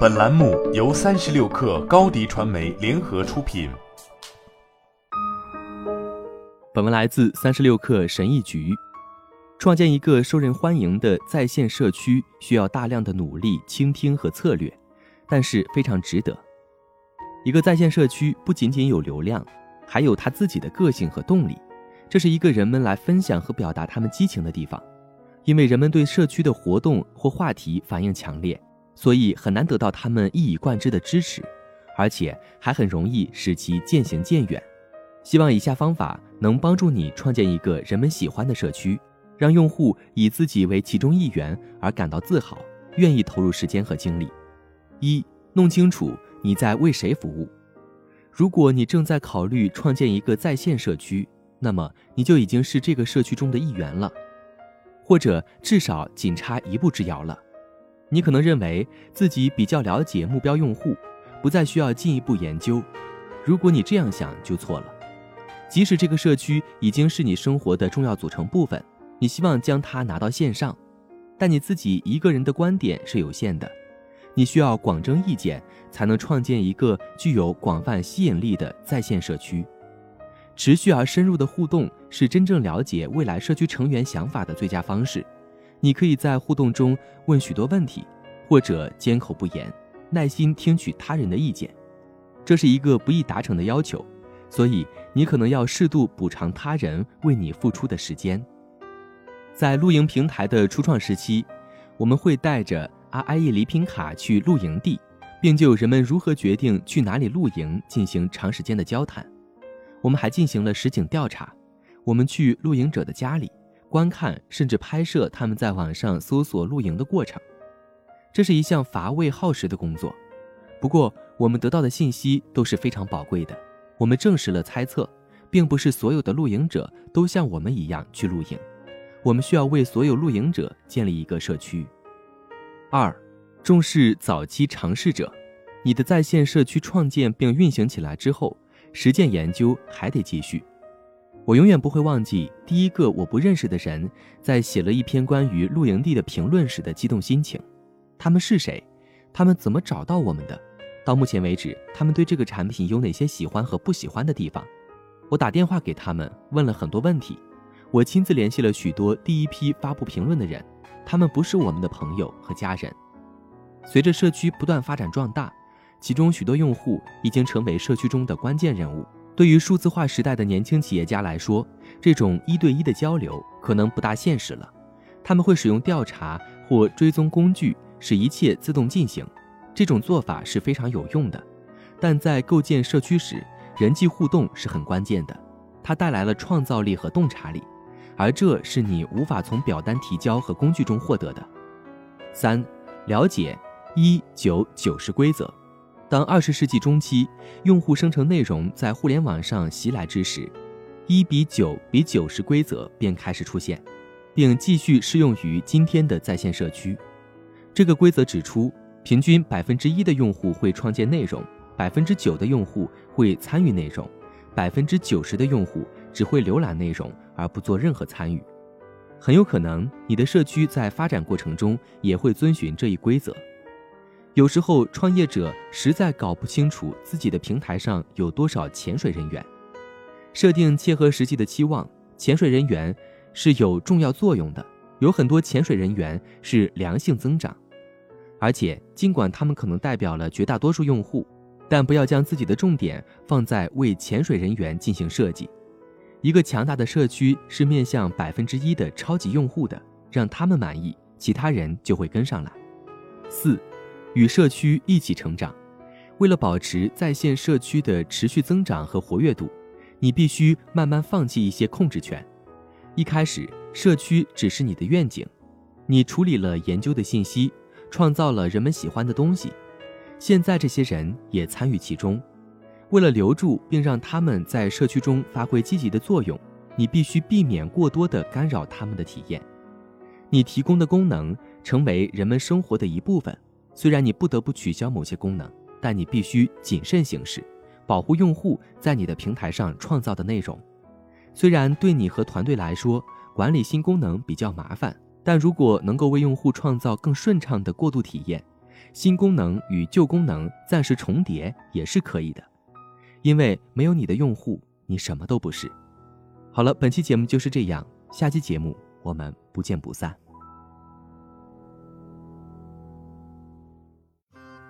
本栏目由三十六氪高低传媒联合出品。本文来自三十六氪神译局。创建一个受人欢迎的在线社区需要大量的努力、倾听和策略，但是非常值得。一个在线社区不仅仅有流量，还有它自己的个性和动力。这是一个人们来分享和表达他们激情的地方，因为人们对社区的活动或话题反应强烈，所以很难得到他们一以贯之的支持，而且还很容易使其渐行渐远。希望以下方法能帮助你创建一个人们喜欢的社区，让用户以自己为其中一员而感到自豪，愿意投入时间和精力。一、弄清楚你在为谁服务。如果你正在考虑创建一个在线社区，那么你就已经是这个社区中的一员了，或者至少仅差一步之遥了。你可能认为自己比较了解目标用户，不再需要进一步研究。如果你这样想，就错了。即使这个社区已经是你生活的重要组成部分，你希望将它拿到线上，但你自己一个人的观点是有限的。你需要广征意见，才能创建一个具有广泛吸引力的在线社区。持续而深入的互动是真正了解未来社区成员想法的最佳方式。你可以在互动中问许多问题，或者缄口不言，耐心听取他人的意见。这是一个不易达成的要求，所以你可能要适度补偿他人为你付出的时间。在露营平台的初创时期，我们会带着 RIE 礼品卡去露营地，并就人们如何决定去哪里露营进行长时间的交谈。我们还进行了实景调查，我们去露营者的家里观看，甚至拍摄他们在网上搜索露营的过程。这是一项乏味耗时的工作，不过我们得到的信息都是非常宝贵的。我们证实了猜测，并不是所有的露营者都像我们一样去露营。我们需要为所有露营者建立一个社区。二，重视早期尝试者。你的在线社区创建并运行起来之后。实践研究还得继续。我永远不会忘记第一个我不认识的人在写了一篇关于露营地的评论时的激动心情。他们是谁？他们怎么找到我们的？到目前为止，他们对这个产品有哪些喜欢和不喜欢的地方？我打电话给他们，问了很多问题。我亲自联系了许多第一批发布评论的人，他们不是我们的朋友和家人。随着社区不断发展壮大。其中许多用户已经成为社区中的关键人物。对于数字化时代的年轻企业家来说，这种一对一的交流可能不大现实了。他们会使用调查或追踪工具，使一切自动进行。这种做法是非常有用的，但在构建社区时，人际互动是很关键的。它带来了创造力和洞察力，而这是你无法从表单提交和工具中获得的。三、了解一九九十规则。当二十世纪中期用户生成内容在互联网上袭来之时，一比九比九十规则便开始出现，并继续适用于今天的在线社区。这个规则指出，平均百分之一的用户会创建内容，百分之九的用户会参与内容，百分之九十的用户只会浏览内容而不做任何参与。很有可能你的社区在发展过程中也会遵循这一规则。有时候，创业者实在搞不清楚自己的平台上有多少潜水人员。设定切合实际的期望，潜水人员是有重要作用的。有很多潜水人员是良性增长，而且尽管他们可能代表了绝大多数用户，但不要将自己的重点放在为潜水人员进行设计。一个强大的社区是面向百分之一的超级用户的，让他们满意，其他人就会跟上来。四。与社区一起成长，为了保持在线社区的持续增长和活跃度，你必须慢慢放弃一些控制权。一开始，社区只是你的愿景，你处理了研究的信息，创造了人们喜欢的东西。现在，这些人也参与其中。为了留住并让他们在社区中发挥积极的作用，你必须避免过多的干扰他们的体验。你提供的功能成为人们生活的一部分。虽然你不得不取消某些功能，但你必须谨慎行事，保护用户在你的平台上创造的内容。虽然对你和团队来说，管理新功能比较麻烦，但如果能够为用户创造更顺畅的过渡体验，新功能与旧功能暂时重叠也是可以的，因为没有你的用户，你什么都不是。好了，本期节目就是这样，下期节目我们不见不散。